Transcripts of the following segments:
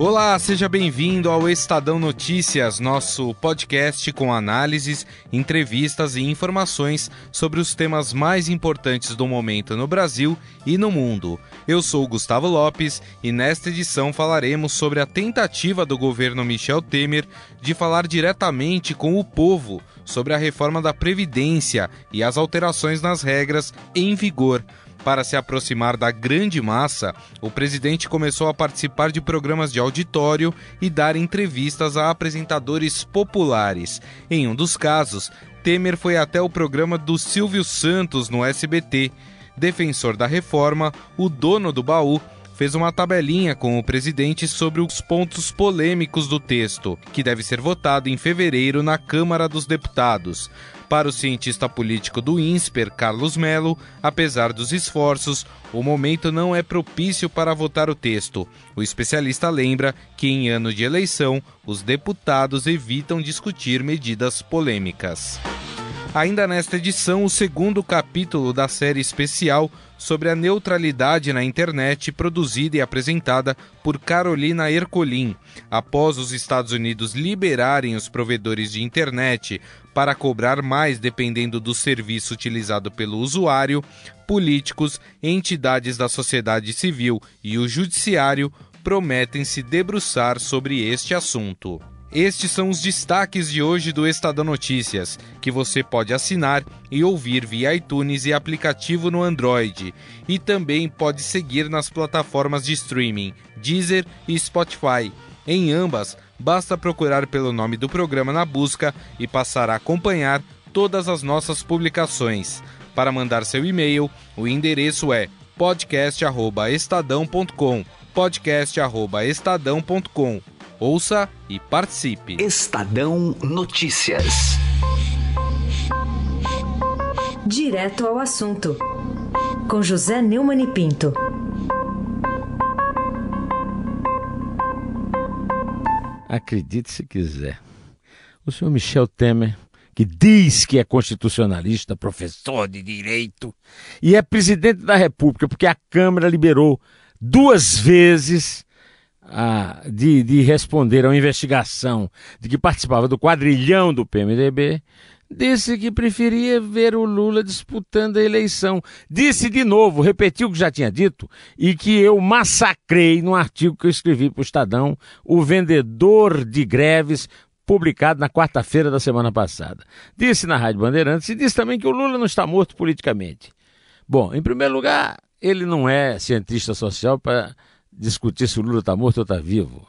Olá, seja bem-vindo ao Estadão Notícias, nosso podcast com análises, entrevistas e informações sobre os temas mais importantes do momento no Brasil e no mundo. Eu sou Gustavo Lopes e nesta edição falaremos sobre a tentativa do governo Michel Temer de falar diretamente com o povo sobre a reforma da Previdência e as alterações nas regras em vigor. Para se aproximar da grande massa, o presidente começou a participar de programas de auditório e dar entrevistas a apresentadores populares. Em um dos casos, Temer foi até o programa do Silvio Santos no SBT. Defensor da reforma, o dono do baú fez uma tabelinha com o presidente sobre os pontos polêmicos do texto, que deve ser votado em fevereiro na Câmara dos Deputados. Para o cientista político do INSPER, Carlos Melo, apesar dos esforços, o momento não é propício para votar o texto. O especialista lembra que, em ano de eleição, os deputados evitam discutir medidas polêmicas. Ainda nesta edição, o segundo capítulo da série especial sobre a neutralidade na internet, produzida e apresentada por Carolina Ercolim. Após os Estados Unidos liberarem os provedores de internet para cobrar mais dependendo do serviço utilizado pelo usuário, políticos, entidades da sociedade civil e o judiciário prometem se debruçar sobre este assunto. Estes são os destaques de hoje do Estadão Notícias, que você pode assinar e ouvir via iTunes e aplicativo no Android. E também pode seguir nas plataformas de streaming Deezer e Spotify. Em ambas, basta procurar pelo nome do programa na busca e passar a acompanhar todas as nossas publicações. Para mandar seu e-mail, o endereço é podcast@estadão.com. podcast@estadão.com. Ouça e participe. Estadão Notícias. Direto ao assunto. Com José Neumann e Pinto. Acredite se quiser. O senhor Michel Temer, que diz que é constitucionalista, professor de direito, e é presidente da República, porque a Câmara liberou duas vezes a, de, de responder a uma investigação de que participava do quadrilhão do PMDB, disse que preferia ver o Lula disputando a eleição. Disse de novo, repetiu o que já tinha dito, e que eu massacrei no artigo que eu escrevi para o Estadão, O Vendedor de Greves, publicado na quarta-feira da semana passada. Disse na Rádio Bandeirantes e disse também que o Lula não está morto politicamente. Bom, em primeiro lugar, ele não é cientista social para discutir se o Lula está morto ou está vivo.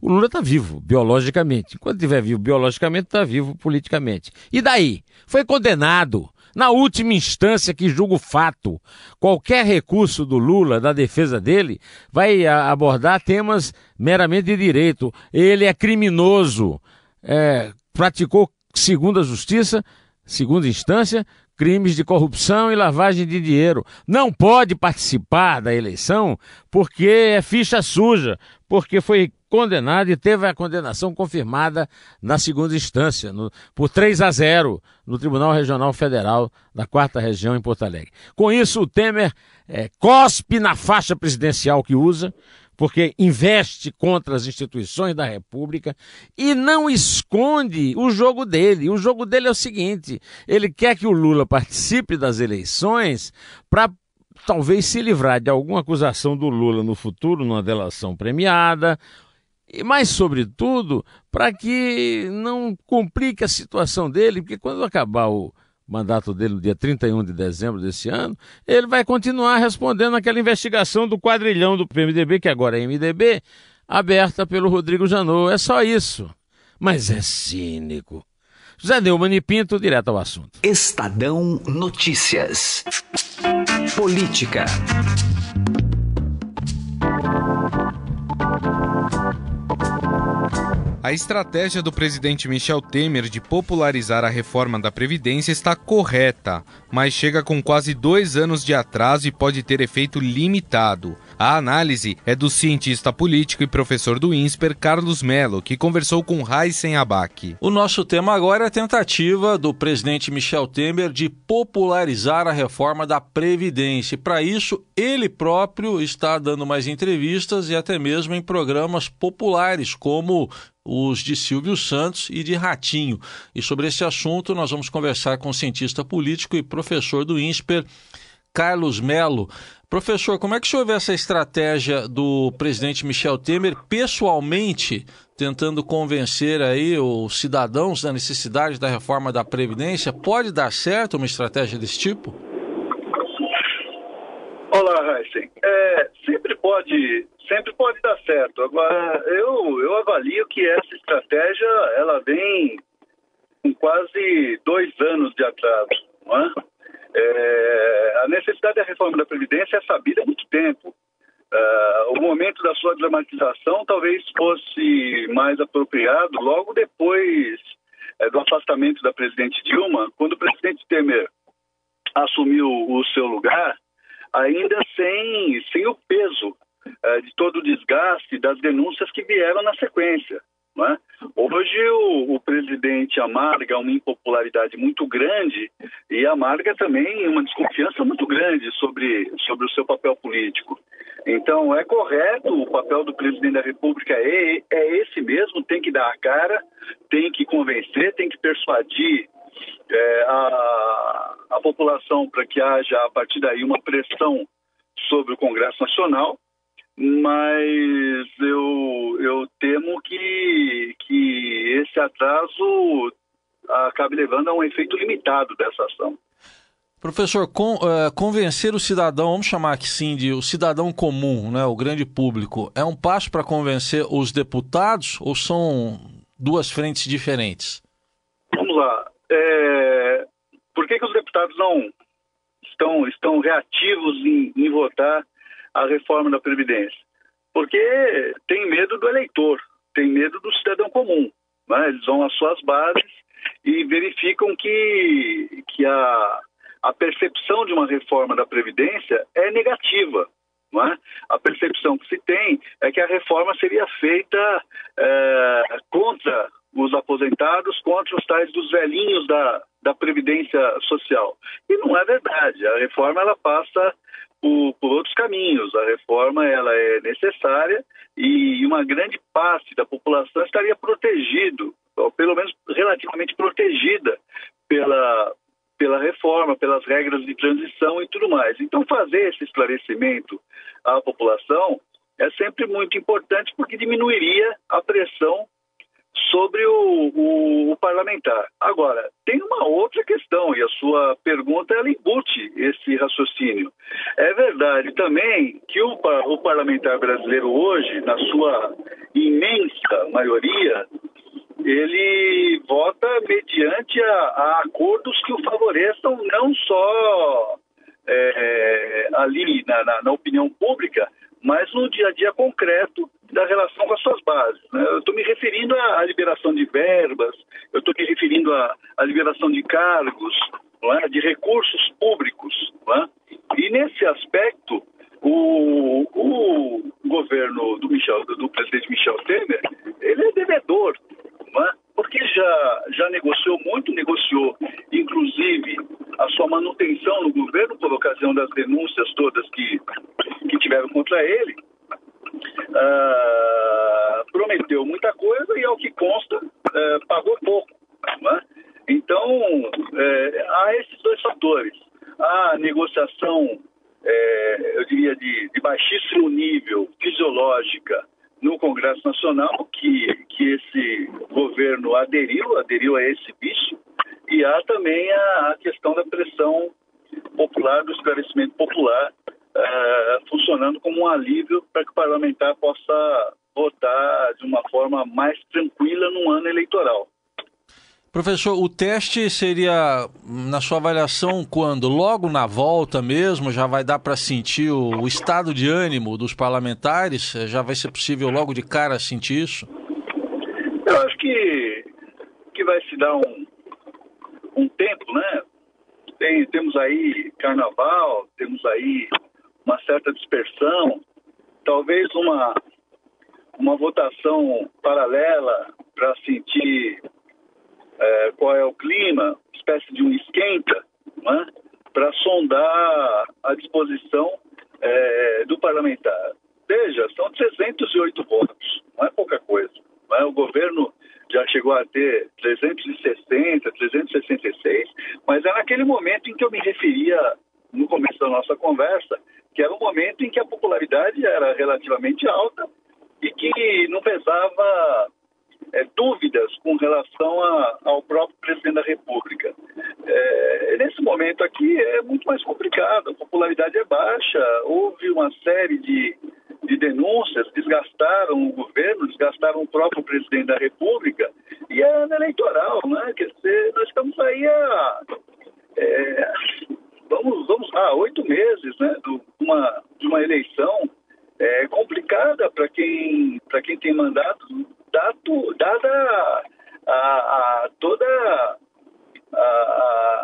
O Lula está vivo, biologicamente. Enquanto estiver vivo biologicamente, está vivo politicamente. E daí? Foi condenado. Na última instância que julga o fato, qualquer recurso do Lula, da defesa dele, vai abordar temas meramente de direito. Ele é criminoso, é, praticou, segundo a justiça, segunda instância, crimes de corrupção e lavagem de dinheiro. Não pode participar da eleição porque é ficha suja, porque foi condenado e teve a condenação confirmada na segunda instância, no, por 3 a 0 no Tribunal Regional Federal da Quarta Região em Porto Alegre. Com isso, o Temer é, cospe na faixa presidencial que usa, porque investe contra as instituições da República e não esconde o jogo dele. O jogo dele é o seguinte: ele quer que o Lula participe das eleições para talvez se livrar de alguma acusação do Lula no futuro, numa delação premiada, e mais sobretudo para que não complique a situação dele, porque quando acabar o mandato dele no dia 31 de dezembro desse ano, ele vai continuar respondendo aquela investigação do quadrilhão do PMDB, que agora é MDB, aberta pelo Rodrigo Janot. É só isso. Mas é cínico. José Neumann e Pinto, direto ao assunto. Estadão Notícias. Política. A estratégia do presidente Michel Temer de popularizar a reforma da Previdência está correta, mas chega com quase dois anos de atraso e pode ter efeito limitado. A análise é do cientista político e professor do INSPER, Carlos Melo, que conversou com Raíssen Abac. O nosso tema agora é a tentativa do presidente Michel Temer de popularizar a reforma da Previdência. Para isso, ele próprio está dando mais entrevistas e até mesmo em programas populares, como os de Silvio Santos e de Ratinho. E sobre esse assunto, nós vamos conversar com o cientista político e professor do INSPER, Carlos Melo. Professor, como é que o senhor vê essa estratégia do presidente Michel Temer pessoalmente tentando convencer aí os cidadãos da necessidade da reforma da Previdência? Pode dar certo uma estratégia desse tipo? Olá, Heisen. É, sempre pode, sempre pode dar certo. Agora, eu, eu avalio que essa estratégia ela vem com quase dois anos de atraso, não é? É, a necessidade da reforma da Previdência é sabida há muito tempo. Uh, o momento da sua dramatização talvez fosse mais apropriado logo depois é, do afastamento da presidente Dilma, quando o presidente Temer assumiu o seu lugar, ainda sem, sem o peso uh, de todo o desgaste das denúncias que vieram na sequência. Né? Hoje o, o, presidente amarga uma impopularidade muito grande e amarga também uma desconfiança muito grande sobre, sobre o seu papel político. Então é correto, o papel do presidente da República é, é esse mesmo, tem que dar a cara, tem que convencer, tem que persuadir é, a, a população para que haja a partir daí uma pressão sobre o Congresso Nacional mas eu, eu temo que, que esse atraso acabe levando a um efeito limitado dessa ação. Professor, com, uh, convencer o cidadão, vamos chamar aqui sim de o cidadão comum, né, o grande público, é um passo para convencer os deputados ou são duas frentes diferentes? Vamos lá. É, por que, que os deputados não estão, estão reativos em, em votar a reforma da Previdência? Porque tem medo do eleitor, tem medo do cidadão comum. Né? Eles vão às suas bases e verificam que, que a, a percepção de uma reforma da Previdência é negativa. É? A percepção que se tem é que a reforma seria feita é, contra os aposentados, contra os tais dos velhinhos da, da Previdência Social. E não é verdade. A reforma ela passa por, por, outros caminhos. A reforma ela é necessária e uma grande parte da população estaria protegido, ou pelo menos relativamente protegida pela pela reforma, pelas regras de transição e tudo mais. Então, fazer esse esclarecimento à população é sempre muito importante porque diminuiria a pressão sobre o, o, parlamentar. Agora, tem uma outra questão, e a sua pergunta ela embute esse raciocínio. É verdade também que o, o parlamentar brasileiro hoje, na sua imensa maioria, ele vota mediante a, a acordos que o favoreçam não só é, ali na, na, na opinião pública, mas no dia a dia concreto da relação com as suas bases. Né? Eu estou me referindo à, liberação de verbas, eu estou me referindo à, à, liberação de cargos, é? de recursos públicos. É? E nesse aspecto, o, o, governo do, Michel, do presidente Michel Temer, ele é devedor, é? porque já, já negociou muito, negociou inclusive a sua manutenção no governo por ocasião das denúncias todas que, ele, uh, prometeu muita coisa e, ao que consta, uh, pagou pouco. Né? Então, uh, há esses dois fatores. A negociação, eh, eu diria, de, de baixíssimo nível, fisiológica, no Congresso Nacional, que, que esse governo aderiu, aderiu a esse bicho, e há também a, a questão da pressão popular, do esclarecimento popular, funcionando como um alívio para que o parlamentar possa votar de uma forma mais tranquila num ano eleitoral. Professor, o teste seria, na sua avaliação, quando? Logo na volta mesmo? Já vai dar para sentir o, o, estado de ânimo dos parlamentares? Já vai ser possível logo de cara sentir isso? Eu acho que, que vai se dar um, um tempo, né? Tem, temos aí carnaval, temos aí uma certa dispersão, talvez uma, uma votação paralela para sentir é, qual é o clima, espécie de um esquenta, né, para sondar a disposição é, do parlamentar. Veja, são 308 votos, não é pouca coisa. É? O governo já chegou a ter 360, 366, mas é naquele momento em que eu me referia no começo da nossa conversa, que era um momento em que a popularidade era relativamente alta e que não pesava é, dúvidas com relação a, ao próprio presidente da República. É, nesse momento aqui é muito mais complicado, a popularidade é baixa, houve uma série de, de denúncias, desgastaram o desgastaram o próprio presidente da República, e é ano eleitoral, né? Quer dizer, nós estamos aí a. É, vamos, vamos há oito meses né, de, uma, de uma eleição é, complicada para quem, quem tem mandato dado, dada a, a toda a,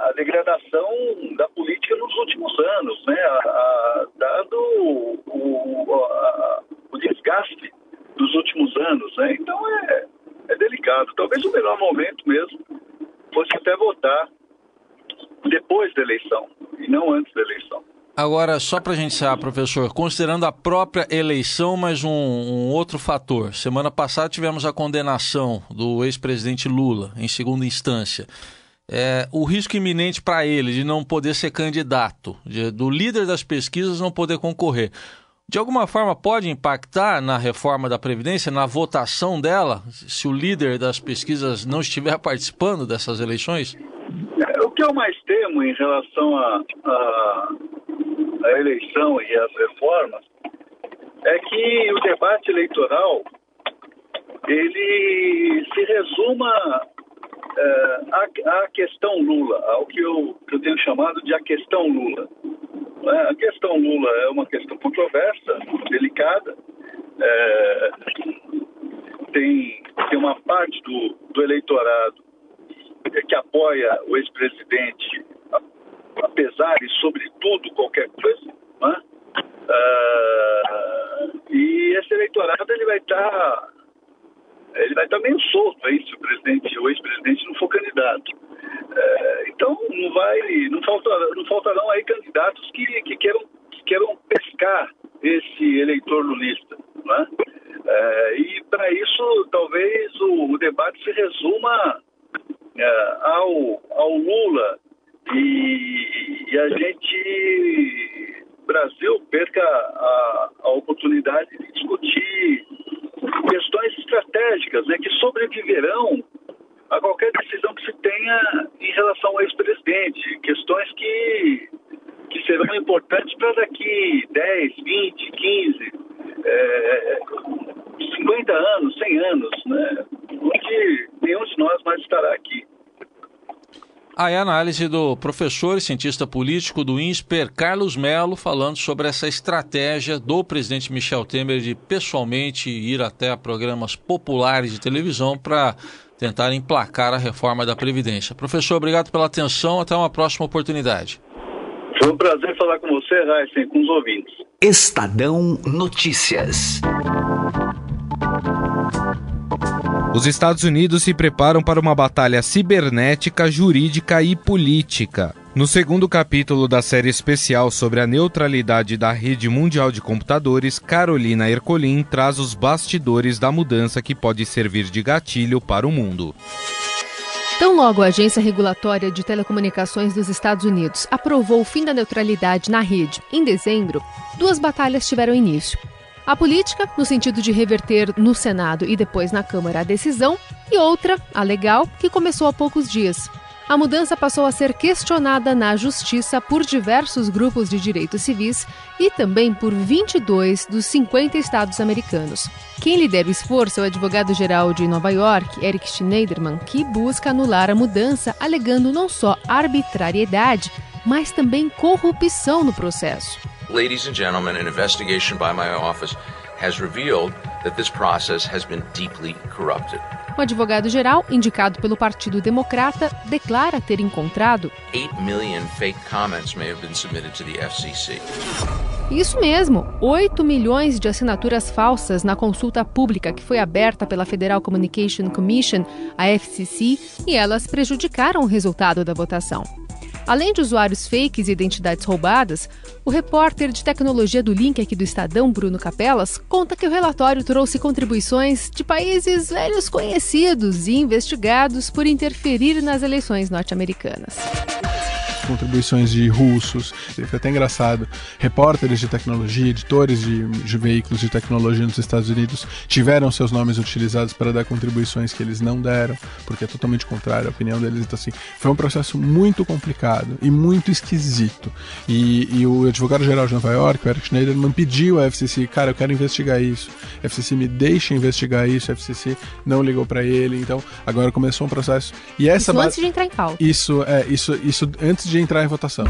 a, degradação da política nos últimos anos, né? A, dado o, o, desgaste dos últimos anos, né? Então é, é delicado. Talvez o melhor momento mesmo fosse até votar depois da eleição e não antes da eleição. Agora, só para a gente encerrar, professor, considerando a própria eleição, mas um, um, outro fator. Semana passada tivemos a condenação do ex-presidente Lula em segunda instância. É, o risco iminente para ele de não poder ser candidato, de, do líder das pesquisas não poder concorrer, de alguma forma pode impactar na reforma da Previdência, na votação dela, se o líder das pesquisas não estiver participando dessas eleições? É, o que eu mais temo em relação a eleição e as reformas é que o debate eleitoral ele se resuma é, à, à, questão Lula, ao que eu, que eu tenho chamado de a questão Lula. É, a questão Lula é uma questão controversa, delicada. É, tem, tem uma parte do, do eleitorado que apoia o ex-presidente apesar e sobretudo qualquer coisa, né? Uh, e esse eleitorado ele vai estar tá, ele vai estar meio solto aí se o presidente o ex-presidente não for candidato. Uh, então não vai não faltarão, não faltarão aí candidatos que, que queiram que queiram pescar esse eleitor lulista, né? Uh, e para isso talvez o, o, debate se resuma ao, ao Lula e, e a gente, Brasil, perca a, a oportunidade de discutir questões estratégicas né, que sobreviverão a qualquer decisão que se tenha em relação ao ex-presidente. Questões que, que serão importantes para daqui 10, 20, 15, é, 50 anos, 100 anos, né, onde nenhum de nós mais estará aqui. Aí a análise do professor e cientista político do INSPER, Carlos Melo, falando sobre essa estratégia do presidente Michel Temer de pessoalmente ir até programas populares de televisão para tentar emplacar a reforma da Previdência. Professor, obrigado pela atenção. Até uma próxima oportunidade. Foi um prazer falar com você, Raíssen, com os ouvintes. Estadão Notícias. Os Estados Unidos se preparam para uma batalha cibernética, jurídica e política. No segundo capítulo da série especial sobre a neutralidade da rede mundial de computadores, Carolina Ercolim traz os bastidores da mudança que pode servir de gatilho para o mundo. Tão logo a Agência Regulatória de Telecomunicações dos Estados Unidos aprovou o fim da neutralidade na rede em dezembro, duas batalhas tiveram início. A política, no sentido de reverter no Senado e depois na Câmara a decisão, e outra, a legal, que começou há poucos dias. A mudança passou a ser questionada na Justiça por diversos grupos de direitos civis e também por 22 dos 50 estados americanos. Quem lidera o esforço é o advogado-geral de Nova York, Eric Schneiderman, que busca anular a mudança, alegando não só arbitrariedade, mas também corrupção no processo. Ladies and gentlemen, an investigation by my office has revealed that this process has been deeply corrupted. O advogado-geral, indicado pelo Partido Democrata, declara ter encontrado 8 million fake comments may have been submitted to the FCC. Isso mesmo, 8 milhões de assinaturas falsas na consulta pública que foi aberta pela Federal Communication Commission, a FCC, e elas prejudicaram o resultado da votação. Além de usuários fakes e identidades roubadas, o repórter de tecnologia do Link aqui do Estadão, Bruno Capelas, conta que o relatório trouxe contribuições de países velhos conhecidos e investigados por interferir nas eleições norte-americanas contribuições de russos. Foi até engraçado. Repórteres de tecnologia, editores de, de, veículos de tecnologia nos Estados Unidos tiveram seus nomes utilizados para dar contribuições que eles não deram, porque é totalmente contrário à opinião deles. Então, assim, foi um processo muito complicado e muito esquisito. E, e o advogado-geral de Nova York, o Eric Schneiderman, pediu à FCC, cara, eu quero investigar isso. A FCC me deixa investigar isso. A FCC não ligou para ele. Então, agora começou um processo. E essa isso antes de entrar em pauta. Isso, é, isso, isso antes de de entrar em votação.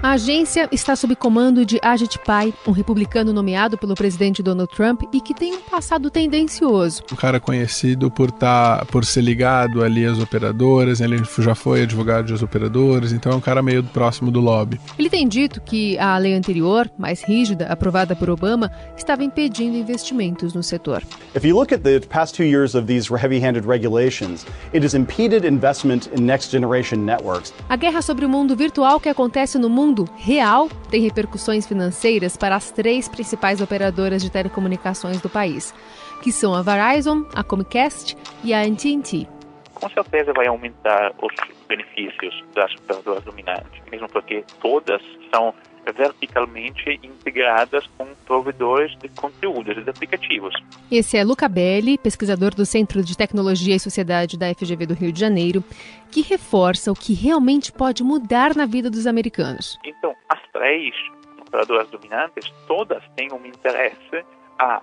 A agência está sob comando de Ajit Pai, um republicano nomeado pelo presidente Donald Trump e que tem um passado tendencioso. Um cara conhecido por tá, por ser ligado ali às operadoras, ele já foi advogado das operadoras, então é um cara meio próximo do lobby. Ele tem dito que a lei anterior, mais rígida, aprovada por Obama, estava impedindo investimentos no setor. If you look at the past two years of these heavy-handed regulations, it has impeded investment in next generation networks. A guerra sobre o mundo virtual que acontece no mundo mundo real tem repercussões financeiras para as três principais operadoras de telecomunicações do país, que são a Verizon, a Comcast e a AT&T. Com certeza vai aumentar os benefícios das operadoras dominantes, mesmo porque todas são verticalmente integradas com provedores de conteúdos e de aplicativos. Esse é Luca Belli, pesquisador do Centro de Tecnologia e Sociedade da FGV do Rio de Janeiro, que reforça o que realmente pode mudar na vida dos americanos. Então, as três operadoras dominantes, todas têm um interesse a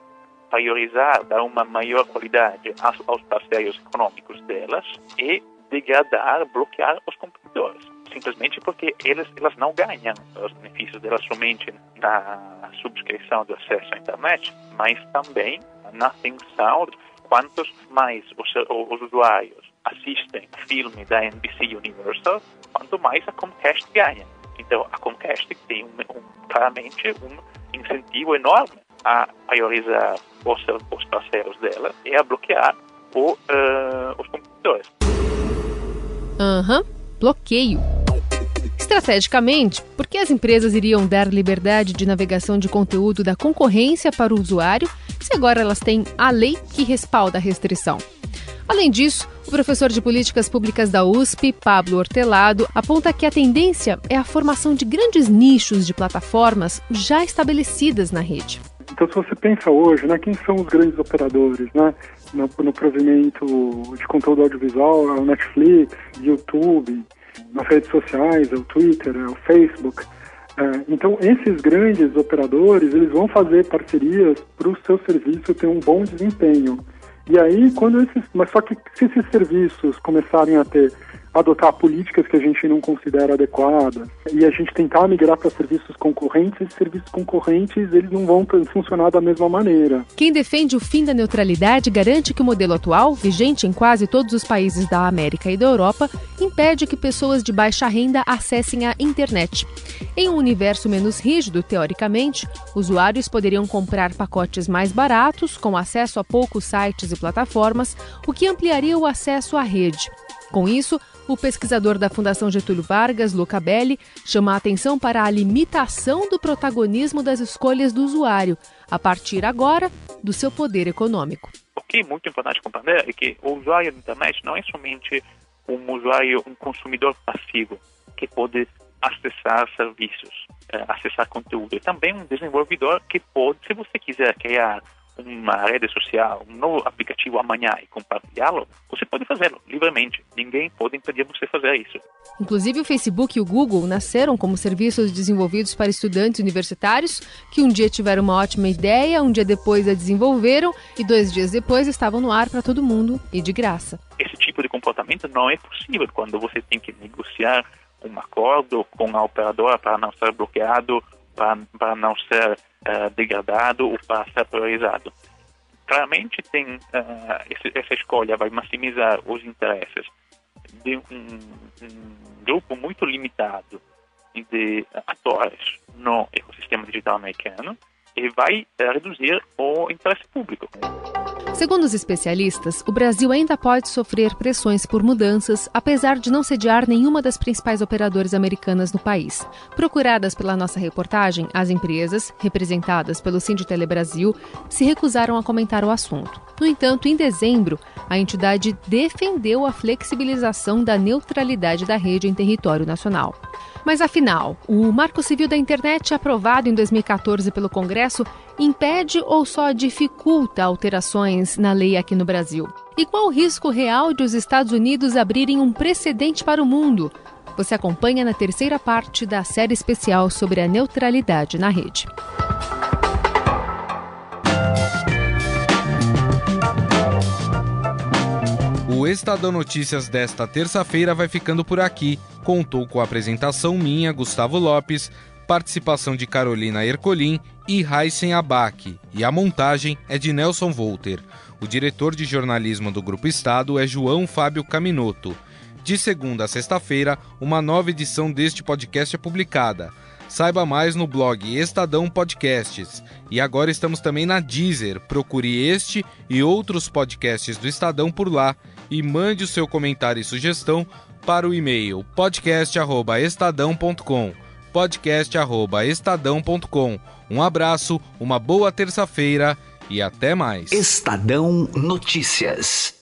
priorizar, dar uma maior qualidade aos parceiros econômicos delas e degradar, bloquear os competidores simplesmente porque eles, elas não ganham os benefícios delas somente na subscrição do acesso à internet, mas também na atenção quantos mais os, os usuários assistem filme da NBC Universal, quanto mais a Comcast ganha. Então, a Comcast tem um, um, claramente um incentivo enorme a priorizar os, os parceiros dela e a bloquear o, uh, os competidores. Aham, uhum. bloqueio. Estrategicamente, porque as empresas iriam dar liberdade de navegação de conteúdo da concorrência para o usuário se agora elas têm a lei que respalda a restrição? Além disso, o professor de políticas públicas da USP, Pablo Hortelado, aponta que a tendência é a formação de grandes nichos de plataformas já estabelecidas na rede. Então, se você pensa hoje, né, quem são os grandes operadores, né, no, no provimento de conteúdo audiovisual, é Netflix, YouTube, nas redes sociais, o Twitter, o Facebook. É, então, esses grandes operadores, eles vão fazer parcerias para o seu serviço ter um bom desempenho. E aí, quando esses, mas só que se esses serviços começarem a ter adotar políticas que a gente não considera adequadas e a gente tentar migrar para serviços concorrentes, esses serviços concorrentes eles não vão funcionar da mesma maneira. Quem defende o fim da neutralidade garante que o modelo atual, vigente em quase todos os países da América e da Europa, impede que pessoas de baixa renda acessem a internet. Em um universo menos rígido, teoricamente, usuários poderiam comprar pacotes mais baratos, com acesso a poucos sites e plataformas, o que ampliaria o acesso à rede. Com isso, o pesquisador da Fundação Getúlio Vargas, Luca Belli, chama a atenção para a limitação do protagonismo das escolhas do usuário, a partir agora do seu poder econômico. O que é muito importante compreender é que o usuário da internet não é somente um usuário, um consumidor passivo que pode acessar serviços, eh, acessar conteúdo. É também um desenvolvedor que pode, se você quiser criar uma rede social, um novo aplicativo amanhã e compartilhá-lo, você pode fazê-lo livremente. Ninguém pode impedir você fazer isso. Inclusive, o Facebook e o Google nasceram como serviços desenvolvidos para estudantes universitários que um dia tiveram uma ótima ideia, um dia depois a desenvolveram e dois dias depois estavam no ar para todo mundo e de graça. Esse tipo de comportamento não é possível quando você tem que negociar um acordo com a operadora para não ser bloqueado, para não ser uh, degradado ou para ser priorizado. Claramente tem uh, esse, essa escolha vai maximizar os interesses de um, um grupo muito limitado de atores no ecossistema digital americano e vai reduzir o interesse público. Segundo os especialistas, o Brasil ainda pode sofrer pressões por mudanças, apesar de não sediar nenhuma das principais operadoras americanas no país. Procuradas pela nossa reportagem, as empresas, representadas pelo Sinditele Brasil, se recusaram a comentar o assunto. No entanto, em dezembro, a entidade defendeu a flexibilização da neutralidade da rede em território nacional. Mas afinal, o Marco Civil da Internet, aprovado em 2014 pelo Congresso, impede ou só dificulta alterações na lei aqui no Brasil? E qual o risco real de os Estados Unidos abrirem um precedente para o mundo? Você acompanha na terceira parte da série especial sobre a neutralidade na rede. O Estadão Notícias desta terça-feira vai ficando por aqui. Contou com a apresentação minha, Gustavo Lopes, participação de Carolina Ercolim e Heisen Abac, e a montagem é de Nelson Volter. O diretor de jornalismo do Grupo Estado é João Fábio Caminoto. De segunda a sexta-feira, uma nova edição deste podcast é publicada. Saiba mais no blog Estadão Podcasts. E agora estamos também na Deezer. Procure este e outros podcasts do Estadão por lá e mande o seu comentário e sugestão para o e-mail podcast@estadão.com. podcast@estadão.com. Um abraço, uma boa terça-feira e até mais. Estadão Notícias.